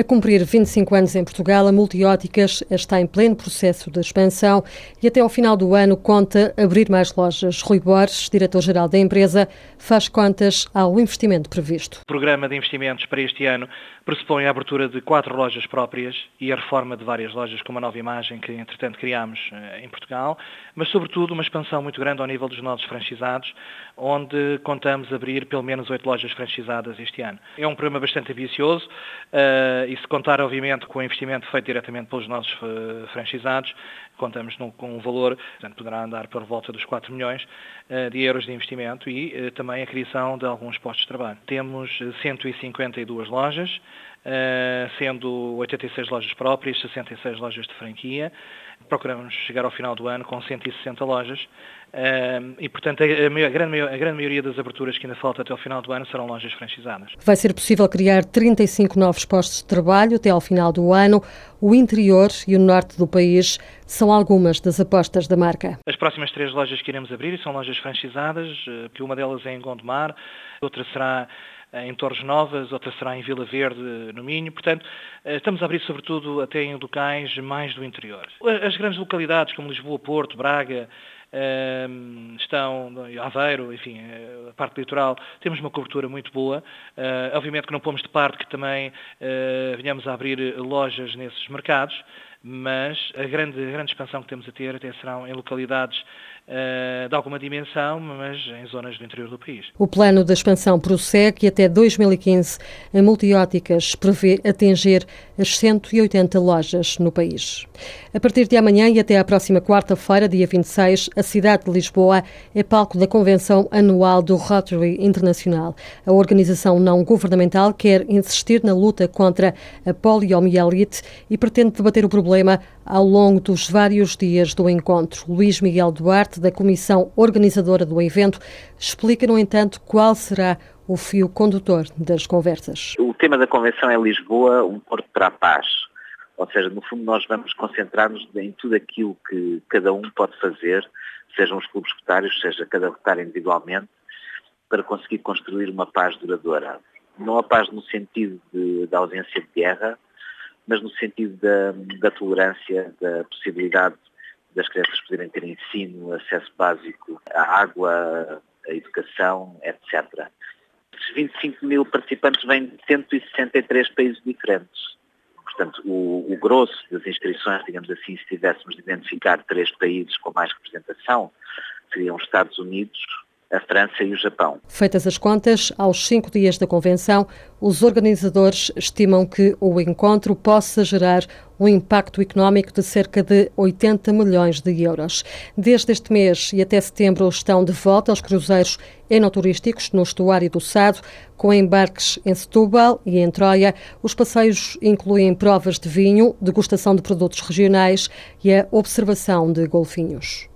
A cumprir 25 anos em Portugal, a Multióticas está em pleno processo de expansão e até ao final do ano conta abrir mais lojas. Rui Borges, diretor-geral da empresa, faz contas ao investimento previsto. O programa de investimentos para este ano pressupõe a abertura de quatro lojas próprias e a reforma de várias lojas com uma nova imagem que, entretanto, criámos eh, em Portugal, mas, sobretudo, uma expansão muito grande ao nível dos nossos franchisados, onde contamos abrir pelo menos oito lojas franchisadas este ano. É um programa bastante ambicioso eh, e se contar, obviamente, com o investimento feito diretamente pelos nossos uh, franchisados, contamos com um valor, portanto, poderá andar por volta dos 4 milhões uh, de euros de investimento e uh, também a criação de alguns postos de trabalho. Temos 152 lojas, sendo 86 lojas próprias, 66 lojas de franquia. Procuramos chegar ao final do ano com 160 lojas e, portanto, a, a, grande, a, grande, maioria das aberturas que ainda falta até ao final do ano serão lojas franchizadas. Vai ser possível criar 35 novos postos de trabalho até ao final do ano. O interior e o norte do país são algumas das apostas da marca. As próximas três lojas que iremos abrir são lojas franchizadas, eh, que uma delas é em Gondomar, outra será em Torres Novas, outra será em Vila Verde, no Minho. Portanto, eh, estamos a abrir sobretudo até em locais mais do interior. As grandes localidades como Lisboa, Porto, Braga, ehm, estão Aveiro, enfim, eh, a parte litoral, temos uma cobertura muito boa. Obviamente que não pomos de parte que também venhamos a abrir lojas nesses mercados, mas a grande, a grande expansão que temos a ter até serão em localidades uh, de alguma dimensão, mas em zonas do interior do país. O plano da expansão prossegue e até 2015 a Multióticas prevê atingir as 180 lojas no país. A partir de amanhã e até à próxima quarta-feira, dia 26, a cidade de Lisboa é palco da convenção anual do Rotary Internacional. A organização não governamental quer insistir na luta contra a poliomielite e pretende debater o problema problema ao longo dos vários dias do encontro. Luís Miguel Duarte, da comissão organizadora do evento, explica, no entanto, qual será o fio condutor das conversas. O tema da convenção é Lisboa, um porto para a paz. Ou seja, no fundo nós vamos concentrar-nos em tudo aquilo que cada um pode fazer, sejam os clubes rotários, seja cada rotário individualmente, para conseguir construir uma paz duradoura. Não a paz no sentido da ausência de guerra, mas no sentido da, da tolerância, da possibilidade das crianças poderem ter ensino, acesso básico à água, à educação, etc. Esses 25 mil participantes vêm de 163 países diferentes. Portanto, o, o, grosso das inscrições, digamos assim, se tivéssemos de identificar três países com mais representação, seriam os Estados Unidos, a França e o Japão. Feitas as contas, aos cinco dias da convenção, os organizadores estimam que o encontro possa gerar um impacto económico de cerca de 80 milhões de euros. Desde este mês e até setembro estão de volta os cruzeiros enoturísticos no estuário do Sado, com embarques em Setúbal e em Troia. Os passeios incluem provas de vinho, degustação de produtos regionais e a observação de golfinhos.